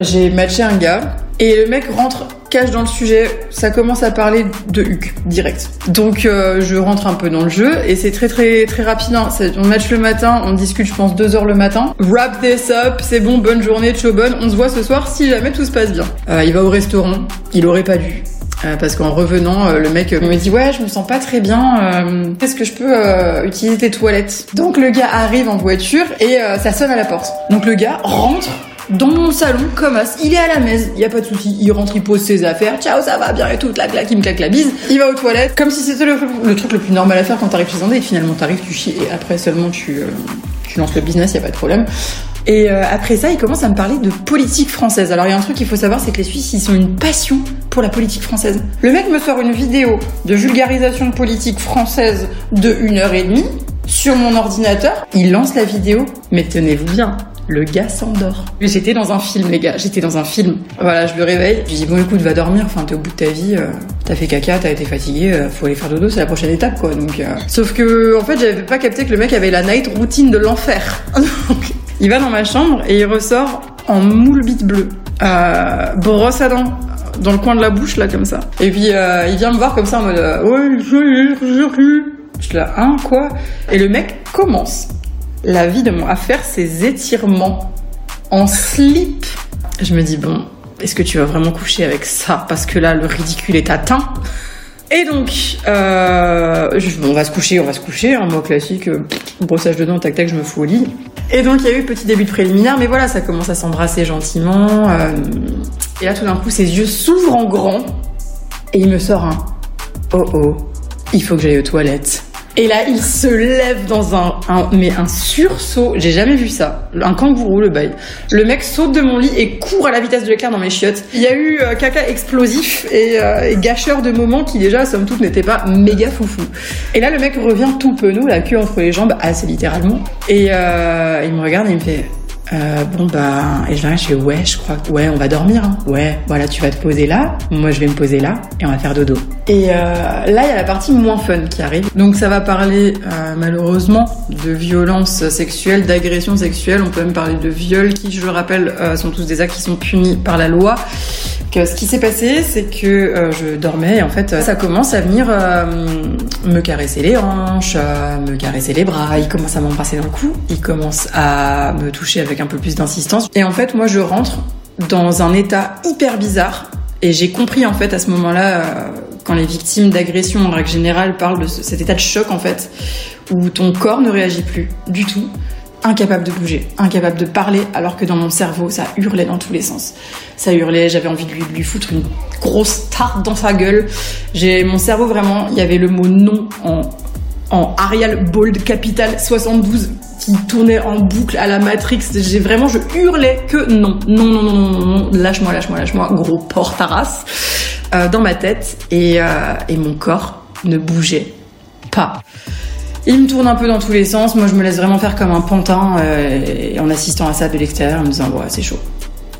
J'ai matché un gars et le mec rentre cache dans le sujet, ça commence à parler de Huc direct. Donc euh, je rentre un peu dans le jeu et c'est très très très rapide. Hein. On match le matin, on discute je pense deux heures le matin. Wrap this up, c'est bon, bonne journée, ciao bonne. On se voit ce soir si jamais tout se passe bien. Euh, il va au restaurant, il aurait pas dû. Euh, parce qu'en revenant, le mec me dit ouais, je me sens pas très bien. Est-ce que je peux utiliser tes toilettes? Donc le gars arrive en voiture et ça sonne à la porte. Donc le gars rentre dans mon salon comme as. Il est à la messe, il y a pas de souci. Il rentre, il pose ses affaires. Ciao, ça va bien et tout. La claque, il me claque la bise. Il va aux toilettes comme si c'était le, truc le plus normal à faire quand t'arrives chez un date. Finalement t'arrives, tu chies et après seulement tu euh, tu lances le business, y a pas de problème. Et euh, après ça, il commence à me parler de politique française. Alors il y a un truc qu'il faut savoir, c'est que les Suisses, ils ont une passion pour la politique française. Le mec me sort une vidéo de vulgarisation de politique française de une heure et demie sur mon ordinateur. Il lance la vidéo, mais tenez-vous bien. Le gars s'endort. J'étais dans un film, les gars. J'étais dans un film. Voilà, je le réveille. Je lui dis bon, écoute, va dormir. Enfin, t'es au bout de ta vie. euh, t'as fait caca, t'as été fatigué. euh, faut aller faire dodo. C'est la prochaine étape, quoi. Donc, euh, sauf que, en fait, j'avais pas capté que le mec avait la night routine de l'enfer. Il va dans ma chambre et il ressort en moule bite bleu. Euh, brosse à dents dans le coin de la bouche là comme ça. Et puis il vient me voir comme ça en mode ouais je je je suis là hein quoi? Et le mec commence la vie de mon à faire ses étirements en slip. Je me dis bon est-ce que tu vas vraiment coucher avec ça parce que là le ridicule est atteint? Et donc, euh, je- on va se coucher, on va se coucher, un mot classique, euh, brossage de dents, tac tac, je me fous au lit. Et donc il y a eu petit début de préliminaire, mais voilà, ça commence à s'embrasser gentiment. euh, et là tout d'un coup, ses yeux s'ouvrent en grand et il me sort un oh oh, il faut que j'aille aux toilettes. Et là, il se lève dans un, mais un sursaut. J'ai jamais vu ça. Un kangourou, le bail. Le mec saute de mon lit et court à la vitesse de l'éclair dans mes chiottes. Il y a eu euh, caca explosif et, euh, et gâcheur de moments qui déjà, somme toute, n'étaient pas méga foufou. Et là, le mec revient tout penaud, la queue entre les jambes, assez littéralement. Et euh, il me regarde et il me fait euh, bon bah et je l'arrête, je fais ouais je crois ouais on va dormir hein. ouais voilà tu vas te poser là moi je vais me poser là et on va faire dodo. Et euh, là il y a la partie moins fun qui arrive. Donc ça va parler euh, malheureusement de violence sexuelle d'agression sexuelle on peut même parler de viol qui je le rappelle euh, sont tous des actes qui sont punis par la loi ce qui s'est passé, c'est que euh, je dormais et en fait, ça commence à venir euh, me caresser les hanches, euh, me caresser les bras. Il commence à m'embrasser dans le cou. Il commence à me toucher avec un peu plus d'insistance. Et en fait, moi, je rentre dans un état hyper bizarre. Et j'ai compris en fait à ce moment-là, quand les victimes d'agression en règle générale parlent de ce- cet état de choc en fait, où ton corps ne réagit plus du tout, incapable de bouger, incapable de parler, alors que dans mon cerveau, ça hurlait dans tous les sens. Ça hurlait, j'avais envie de lui, lui foutre une grosse tarte dans sa gueule. J'ai mon cerveau vraiment, il y avait le mot non en en Arial Bold Capital 72 qui tournait en boucle à la Matrix. J'ai vraiment, je hurlais que non, non, non, non, non, non, lâche-moi, lâche-moi, lâche-moi, gros porte à race euh, dans ma tête et, euh, et mon corps ne bougeait pas. Il me tourne un peu dans tous les sens. Moi, je me laisse vraiment faire comme un pantin euh, en assistant à ça de l'extérieur, en me disant ouais, c'est chaud.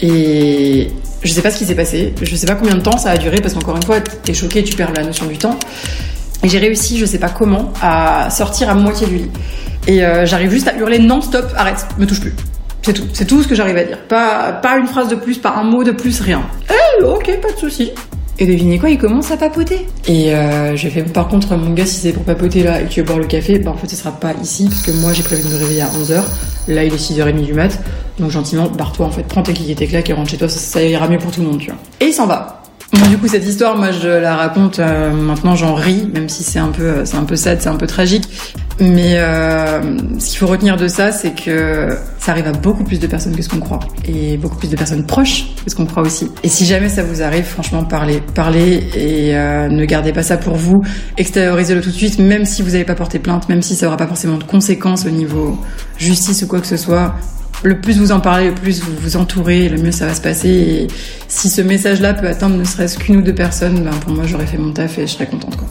Et je sais pas ce qui s'est passé. Je sais pas combien de temps ça a duré parce qu'encore une fois, t'es choqué, tu perds la notion du temps. Et j'ai réussi, je sais pas comment, à sortir à moitié du lit. Et euh, j'arrive juste à hurler non stop, arrête, me touche plus. C'est tout, c'est tout ce que j'arrive à dire. Pas, une phrase de plus, pas un mot de plus, rien. Eh, ok, pas de souci. Et devinez quoi, il commence à papoter. Et euh, j'ai fait, par contre, mon gars, si c'est pour papoter là et que tu veux boire le café, bah en fait, ce sera pas ici, parce que moi, j'ai prévu de me réveiller à 11h. Là, il est 6h30 du mat. Donc, gentiment, barre-toi, en fait, prends tes clics et tes claques et rentre chez toi, ça, ira mieux pour tout le monde, tu vois. Et il s'en va. Bon, du coup, cette histoire, moi, je la raconte, euh, maintenant, j'en ris, même si c'est un peu, euh, c'est un peu sad, c'est un peu tragique. Mais euh, ce qu'il faut retenir de ça, c'est que ça arrive à beaucoup plus de personnes que ce qu'on croit. Et beaucoup plus de personnes proches que ce qu'on croit aussi. Et si jamais ça vous arrive, franchement, parlez. Parlez et euh, ne gardez pas ça pour vous. Extériorisez-le tout de suite, même si vous n'avez pas porté plainte, même si ça aura pas forcément de conséquences au niveau justice ou quoi que ce soit. Le plus vous en parlez, le plus vous vous entourez, le mieux ça va se passer. Et si ce message-là peut atteindre ne serait-ce qu'une ou deux personnes, ben pour moi j'aurais fait mon taf et je serais contente quoi.